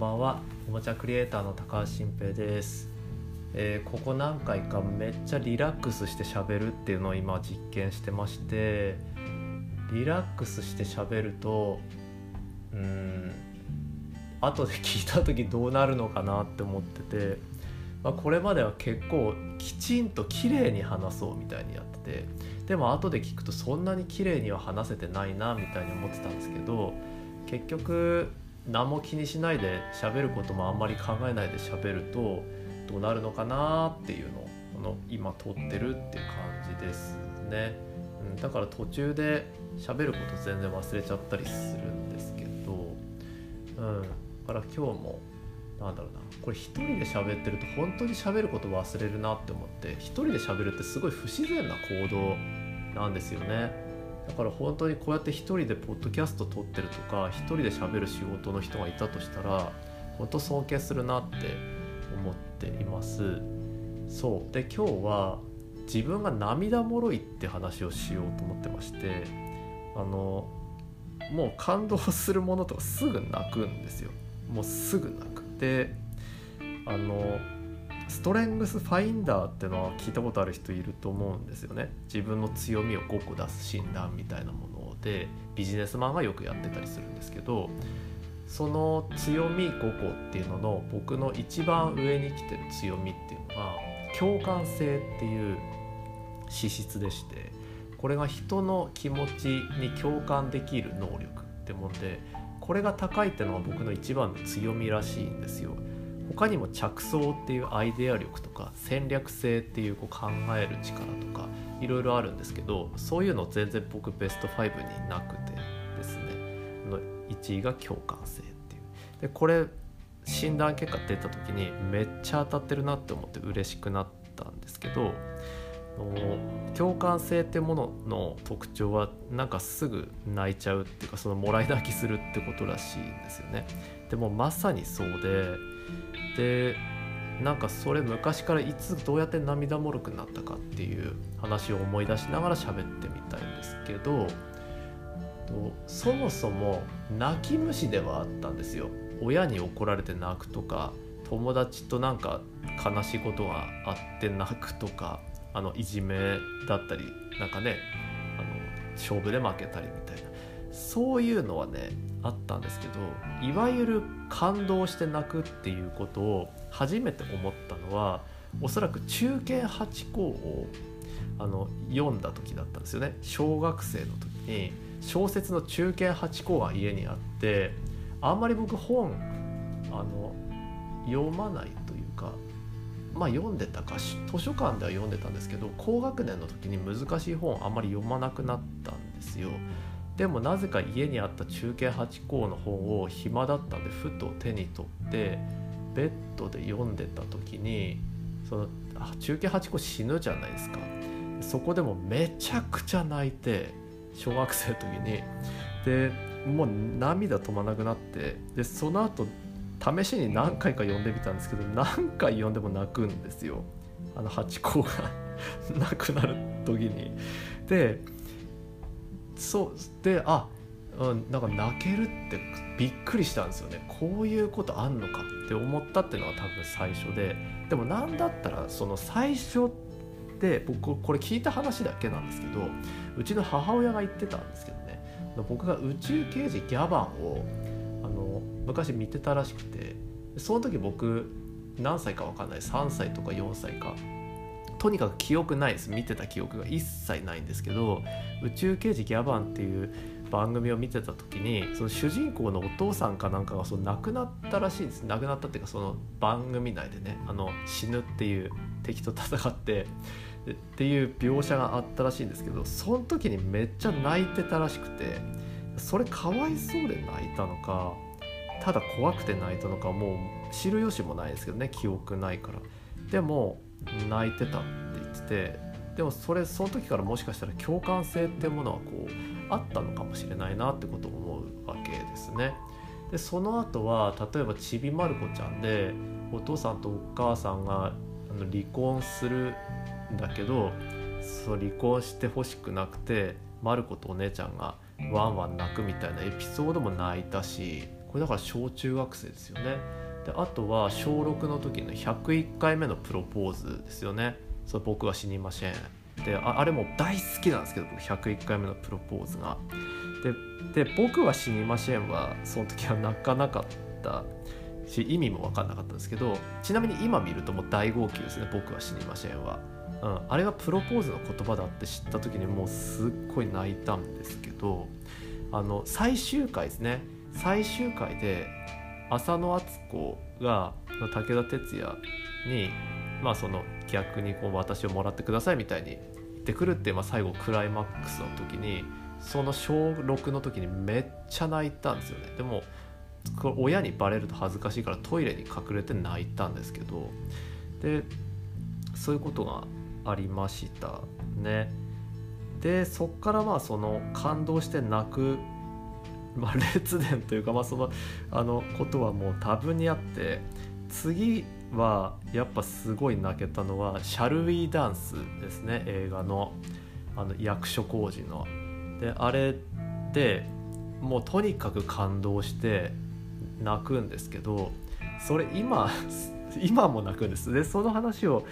んばんは。おもちゃクリエイターの高橋新平です、えーここ何回かめっちゃリラックスして喋るっていうのを今実験してましてリラックスして喋るとうーん後で聞いた時どうなるのかなって思ってて、まあ、これまでは結構きちんと綺麗に話そうみたいにやっててでも後で聞くとそんなに綺麗には話せてないなみたいに思ってたんですけど結局何も気にしないで喋ることもあんまり考えないで喋るとどうなるのかなっていうのをこの今撮ってるっていう感じですね、うん、だから途中で喋ること全然忘れちゃったりするんですけどうんだから今日もなんだろうなこれ一人で喋ってると本当に喋ること忘れるなって思って一人で喋るってすごい不自然な行動なんですよね。だから本当にこうやって一人でポッドキャスト撮ってるとか一人で喋る仕事の人がいたとしたら本当尊敬するなって思っています。そう。で今日は自分が涙もろいって話をしようと思ってましてあのもう感動するものとかすぐ泣くんですよ。もうすぐ泣く。であのストレングスファインダーってのは聞いたことある人いると思うんですよね自分の強みを5個出す診断みたいなものでビジネスマンがよくやってたりするんですけどその強み5個っていうのの僕の一番上に来てる強みっていうのが共感性っていう資質でしてこれが人の気持ちに共感できる能力ってもんでこれが高いってのは僕の一番の強みらしいんですよ。他にも着想っていうアイデア力とか戦略性っていうこう考える力とかいろいろあるんですけどそういうの全然僕ベスト5になくてですね。の1位が共感性っていう。でこれ診断結果出た時にめっちゃ当たってるなって思って嬉しくなったんですけどの共感性ってものの特徴はなんかすぐ泣いちゃうっていうかそのもらい泣きするってことらしいんですよね。でもまさにそうででなんかそれ昔からいつどうやって涙もろくなったかっていう話を思い出しながら喋ってみたいんですけどそもそも泣き虫ではあったんですよ親に怒られて泣くとか友達となんか悲しいことがあって泣くとかあのいじめだったりなんかねあの勝負で負けたりみたいなそういうのはねあったんですけどいわゆる感動して泣くっていうことを初めて思ったのはおそらく中堅八項をあの読んだ時だったんですよね。小学生の時に小説の中堅八項が家にあってあんまり僕本あの読まないというまあ読んでたか図書館では読んでたんですけど高学年の時に難しい本あんまり読まなくなったんですよ。でもなぜか家にあった中堅八項の本を暇だったんでふと手に取ってベッドで読んでた時にそのあ中堅八項死ぬじゃないですかそこでもめちゃくちゃ泣いて小学生の時にでもう涙止まなくなってでその後試しに何回か読んでみたんですけど何回読んでも泣くんですよ。あの八項が なくなる時に。でそうであ、うん、なんか泣けるってびっくりしたんですよね。こういうことあんのかって思ったっていうのが多分最初で。でも何だったらその最初って僕これ聞いた話だけなんですけどうちの母親が言ってたんですけどね。僕が宇宙刑事ギャバンを昔見てたらしくてその時僕何歳か分かんない3歳とか4歳かとにかく記憶ないです。見てた記憶が一切ないんですけど「宇宙刑事ギャバン」っていう番組を見てた時にその主人公のお父さんかなんかがその亡くなったらしいんです。亡くなったっていうかその番組内でねあの死ぬっていう敵と戦ってっていう描写があったらしいんですけどその時にめっちゃ泣いてたらしくてそれかわいそうで泣いたのかただ怖くて泣いたのかもう知る由もないですけどね記憶ないからでも泣いてたって言っててでもそれその時からもしかしたら共感性っていうものはこうあったのかもしれないなってことを思うわけですね。でその後は例えばちびまる子ちゃんでお父さんとお母さんがあの離婚するんだけどそう離婚してほしくなくてまる子とお姉ちゃんがワンワン泣くみたいなエピソードも泣いたしこれだから小中学生ですよね。であとは小6の時の101回目のプロポーズですよね。それ僕は死にません。でああれも大好きなんですけど僕101回目のプロポーズが。でで僕は死にませんはその時は泣かなかった。し意味も分かんなかったんですけどちなみに今見るともう大号泣ですね僕は死にませんは、うん、あれがプロポーズの言葉だって知った時にもうすっごい泣いたんですけどあの最終回ですね。最終回で浅野敦子が武田鉄矢にまあその逆にこう私をもらってくださいみたいに言ってくるって、まあ、最後クライマックスの時にその小6の時にめっちゃ泣いたんですよね。でも親にバレると恥ずかしいからトイレに隠れて泣いたんですけどでそういうことがありましたね。でそっからまあその感動して泣く、まあ、列伝というかまあそのあのことはもう多分にあって次はやっぱすごい泣けたのは「シャルウィーダンス」ですね映画のあの役所広司の。であれってもうとにかく感動して泣くんですけどそれ今 今も泣くんですでその話を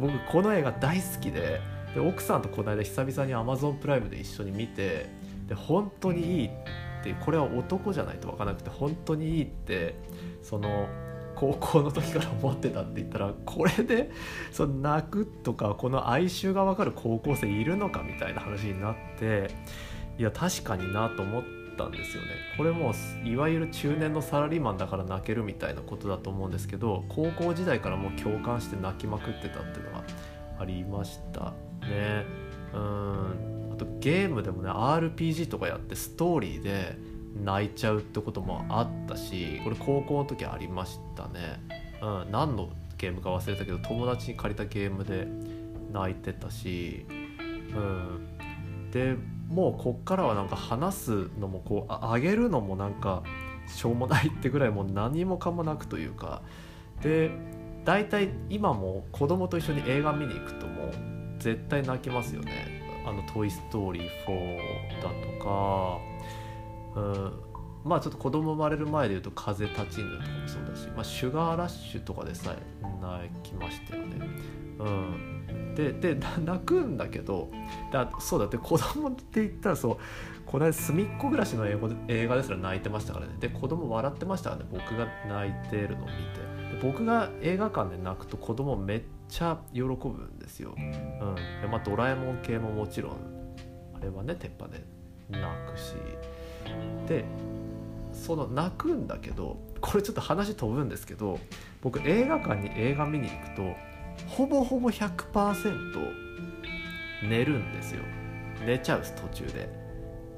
僕この映画大好きでで奥さんとこの間久々に Amazon プライムで一緒に見てで本当にいいってこれは男じゃないと分からなくて本当にいいってその高校の時から思ってたって言ったらこれでその泣くとかこの哀愁が分かる高校生いるのかみたいな話になっていや確かになと思ったんですよね。これもいわゆる中年のサラリーマンだから泣けるみたいなことだと思うんですけど高校時代からもう共感して泣きまくってたっていうのがありましたね。うん。とゲームでもね RPG とかやってストーリーで泣いちゃうってこともあったしこれ高校の時ありましたね、うん、何のゲームか忘れたけど友達に借りたゲームで泣いてたし、うん、でもうこっからはなんか話すのもこうあげるのもなんかしょうもないってぐらいもう何もかもなくというか。で大体今も子供と一緒に映画見に行くともう絶対泣きますよね。あの「トイ・ストーリー4」だとかうんまあちょっと子供生まれる前で言うと「風立ちぬ」とかもそうだし、まあ、シュガーラッシュとかでさえ泣きましたよね。うん、でで泣くんだけどだそうだって子供って言ったらそうこの間隅っこ暮らしの英語で映画ですら泣いてましたからね。で子供笑ってましたからね僕が泣いてるのを見て。僕が映画館で泣くと子供めっちゃ喜ぶんですよ。うん、でまあ、ドラえもん系ももちろんあれはね鉄板で泣くし。でその泣くんだけどこれちょっと話飛ぶんですけど僕映画館に映画見に行くとほぼほぼ100%寝るんですよ。寝ちゃうす途中で。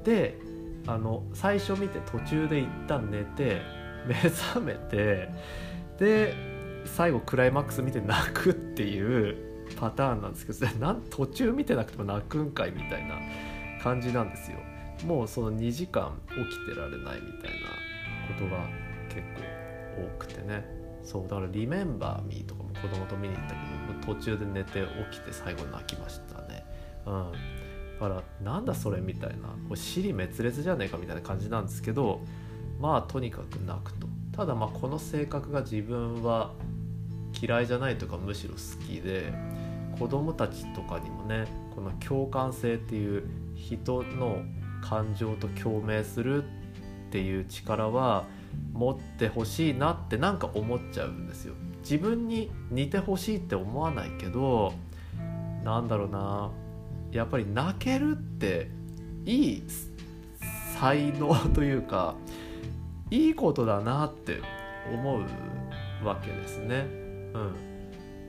であの最初見て途中で一旦寝て目覚めてで最後クライマックス見て泣くっていうパターンなんですけどなん途中見てなくても泣くんかいみたいな感じなんですよ。もうその2時間起きてられないみたいなことが結構多くてね。そうだから「リメンバー・ミー」とかも子供と見に行ったけど途中で寝て起きて最後泣きましたね。うん。だからなんだそれみたいな。これ尻滅裂じゃねえかみたいな感じなんですけどまあとにかく泣くと。ただまあこの性格が自分は嫌いじゃないとかむしろ好きで子供たちとかにもねこの共感性っていう人の感情と共鳴するっていう力は持ってほしいなってなんか思っちゃうんですよ。自分に似てほしいって思わないけどなんだろうなやっぱり泣けるっていい才能というかいいことだなって思うわけですね。うん、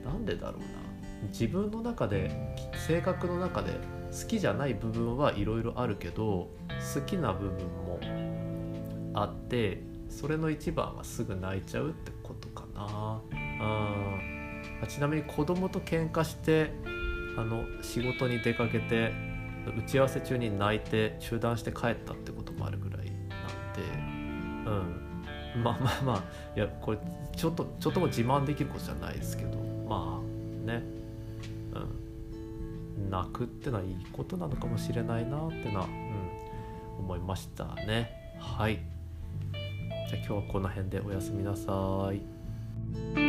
なんでだろうな自分の中で性格の中で好きじゃない部分はいろいろあるけど好きな部分もあってそれの一番はすぐ泣いちゃうってことかな。うん、ちなみに子供と喧嘩してあの仕事に出かけて打ち合わせ中に泣いて中断して帰ったってこともあるぐらいなんで、うん、まあまあまあいやこれちょっとちょっとも自慢できることじゃないですけどまあね、うん、泣くってのはいいことなのかもしれないなってのは、うん、思いましたね。はいじゃあ今日はこの辺でおやすみなさい。